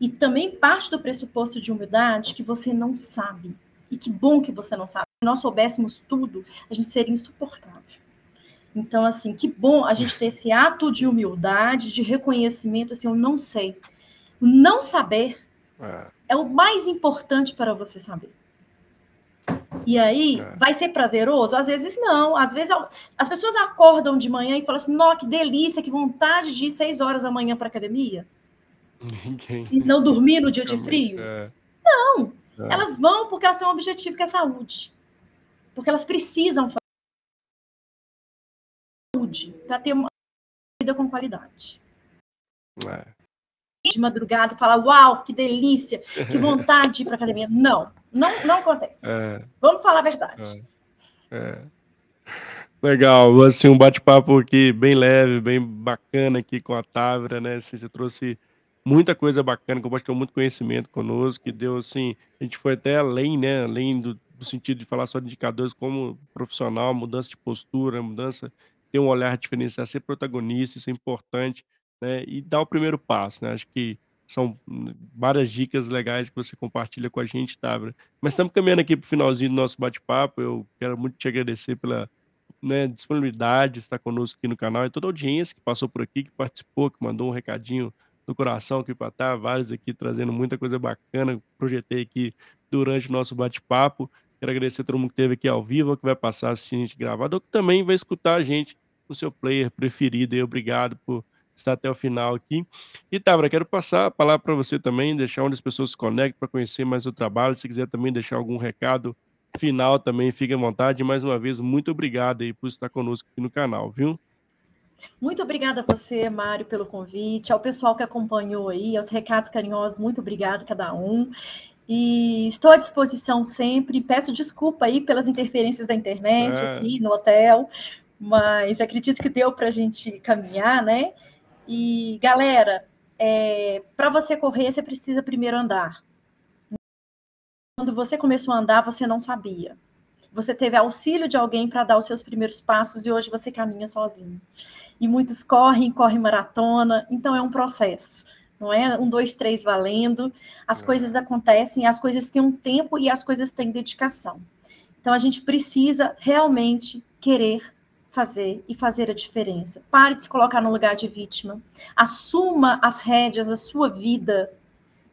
E também parte do pressuposto de humildade que você não sabe. E que bom que você não sabe. Se nós soubéssemos tudo, a gente seria insuportável. Então, assim, que bom a gente ter esse ato de humildade, de reconhecimento, assim, eu não sei. Não saber É. é o mais importante para você saber. E aí, É. vai ser prazeroso? Às vezes não. Às vezes as pessoas acordam de manhã e falam assim: Nó, que delícia, que vontade de ir seis horas da manhã para academia Ninguém e não dormir no dia de frio. é. Não. É. Elas vão porque elas têm um objetivo que é saúde. Porque elas precisam fazer saúde para ter uma vida com qualidade. É. De madrugada, falar: Uau, que delícia, que vontade de ir para academia. Não, não, não acontece. É. Vamos falar a verdade. É. Legal, assim, um bate-papo aqui bem leve, bem bacana aqui com a Távora, né? Assim, você trouxe muita coisa bacana, compartilhou muito conhecimento conosco, que deu assim, a gente foi até além, né? Além do, do sentido de falar só de indicadores como profissional, mudança de postura, mudança, ter um olhar diferenciado, ser protagonista, isso é importante, né? E dar o primeiro passo, né? Acho que são hum, várias dicas legais que você compartilha com a gente, Távora. Mas estamos caminhando aqui para o finalzinho do nosso bate-papo. Eu quero muito te agradecer pela né, disponibilidade de estar conosco aqui no canal e toda a audiência que passou por aqui, que participou, que mandou um recadinho do coração aqui para tá, vários aqui trazendo muita coisa bacana. Projetei aqui durante o nosso bate-papo. Quero agradecer a todo mundo que esteve aqui ao vivo, que vai passar assistindo a gente gravado, ou que também vai escutar a gente no seu player preferido. E obrigado por estar até o final aqui. E Tabra, quero passar a palavra para você também, deixar onde as pessoas se conectam para conhecer mais o trabalho. Se quiser também deixar algum recado final também, fique à vontade. Mais uma vez, muito obrigado aí por estar conosco aqui no canal, viu? Muito obrigada a você, Mário, pelo convite, ao pessoal que acompanhou aí, aos recados carinhosos, muito obrigada a cada um. E estou à disposição sempre. Peço desculpa aí pelas interferências da internet É. aqui no hotel, mas acredito que deu para a gente caminhar, né? E galera, para você correr, você precisa primeiro andar. Quando você começou a andar, você não sabia. Você teve auxílio de alguém para dar os seus primeiros passos e hoje você caminha sozinho. E muitos correm, correm maratona, então é um processo, não é? Um, dois, três valendo. As É. coisas acontecem, as coisas têm um tempo e as coisas têm dedicação. Então a gente precisa realmente querer fazer e fazer a diferença. Pare de se colocar no lugar de vítima. Assuma as rédeas da sua vida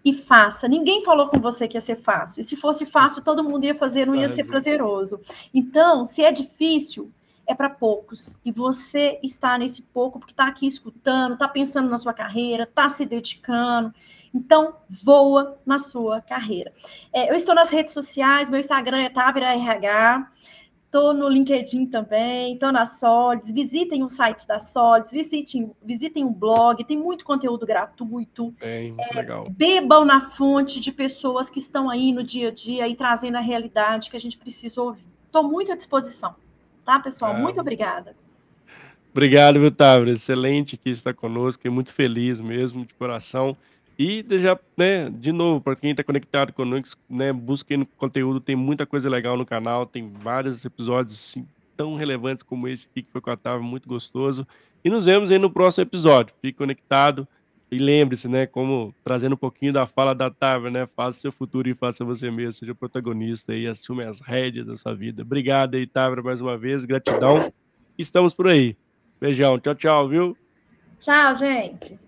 e faça. Ninguém falou com você que ia ser fácil. E se fosse fácil, todo mundo ia fazer, não ia ser prazeroso. Então, se é difícil, é para poucos. E você está nesse pouco porque está aqui escutando, está pensando na sua carreira, está se dedicando. Então, voa na sua carreira. É, eu estou nas redes sociais, meu Instagram é Tavira RH. Estou no LinkedIn também, estou na Solids. Visitem o site da Solids, visitem, visitem o blog, tem muito conteúdo gratuito. Bem, muito legal. Bebam na fonte de pessoas que estão aí no dia a dia e trazendo a realidade que a gente precisa ouvir. Estou muito à disposição, tá, pessoal? É. Muito obrigada. Obrigado, viu? Excelente que está conosco, fiquei muito feliz mesmo, de coração. E já, né, de novo, para quem está conectado conosco, né, busquem conteúdo, tem muita coisa legal no canal, tem vários episódios assim, tão relevantes como esse aqui que foi com a Távora, muito gostoso. E nos vemos aí no próximo episódio. Fique conectado e lembre-se, né, como trazendo um pouquinho da fala da Távora, né, faça seu futuro e faça você mesmo, seja protagonista e assume as rédeas da sua vida. Obrigado aí, Távora, mais uma vez, gratidão. Estamos por aí. Beijão, tchau, tchau, viu? Tchau, gente.